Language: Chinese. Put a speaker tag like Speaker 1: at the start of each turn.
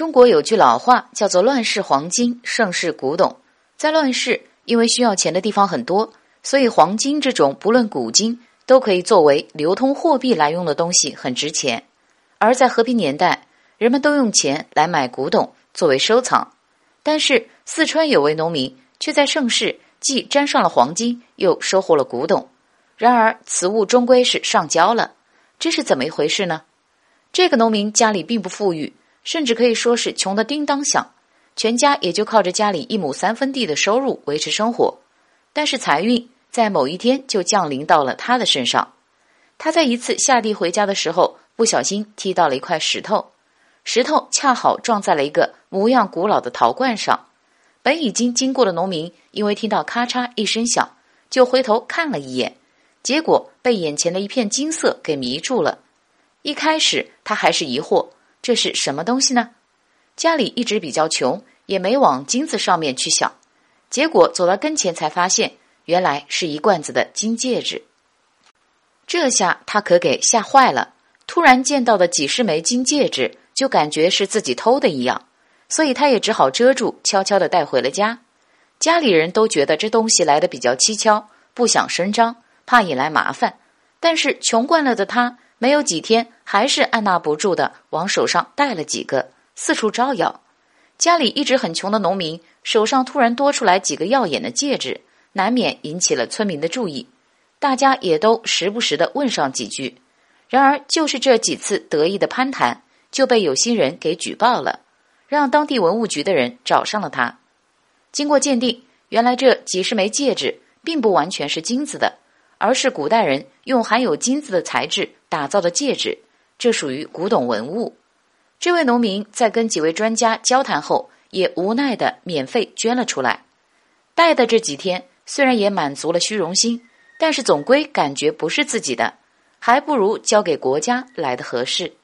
Speaker 1: 中国有句老话叫做“乱世黄金，盛世古董”。在乱世，因为需要钱的地方很多，所以黄金这种不论古今都可以作为流通货币来用的东西很值钱。而在和平年代，人们都用钱来买古董作为收藏。但是四川有位农民却在盛世既沾上了黄金，又收获了古董。然而此物终归是上交了，这是怎么一回事呢？这个农民家里并不富裕。甚至可以说是穷得叮当响，全家也就靠着家里一亩三分地的收入维持生活。但是财运在某一天就降临到了他的身上。他在一次下地回家的时候，不小心踢到了一块石头，石头恰好撞在了一个模样古老的陶罐上。本已经经过的农民，因为听到咔嚓一声响，就回头看了一眼，结果被眼前的一片金色给迷住了。一开始他还是疑惑。这是什么东西呢？家里一直比较穷，也没往金子上面去想。结果走到跟前才发现，原来是一罐子的金戒指。这下他可给吓坏了。突然见到的几十枚金戒指，就感觉是自己偷的一样，所以他也只好遮住，悄悄的带回了家。家里人都觉得这东西来的比较蹊跷，不想声张，怕引来麻烦。但是穷惯了的他。没有几天，还是按捺不住的往手上戴了几个，四处招摇。家里一直很穷的农民手上突然多出来几个耀眼的戒指，难免引起了村民的注意。大家也都时不时的问上几句。然而，就是这几次得意的攀谈，就被有心人给举报了，让当地文物局的人找上了他。经过鉴定，原来这几十枚戒指并不完全是金子的。而是古代人用含有金子的材质打造的戒指，这属于古董文物。这位农民在跟几位专家交谈后，也无奈的免费捐了出来。戴的这几天，虽然也满足了虚荣心，但是总归感觉不是自己的，还不如交给国家来的合适。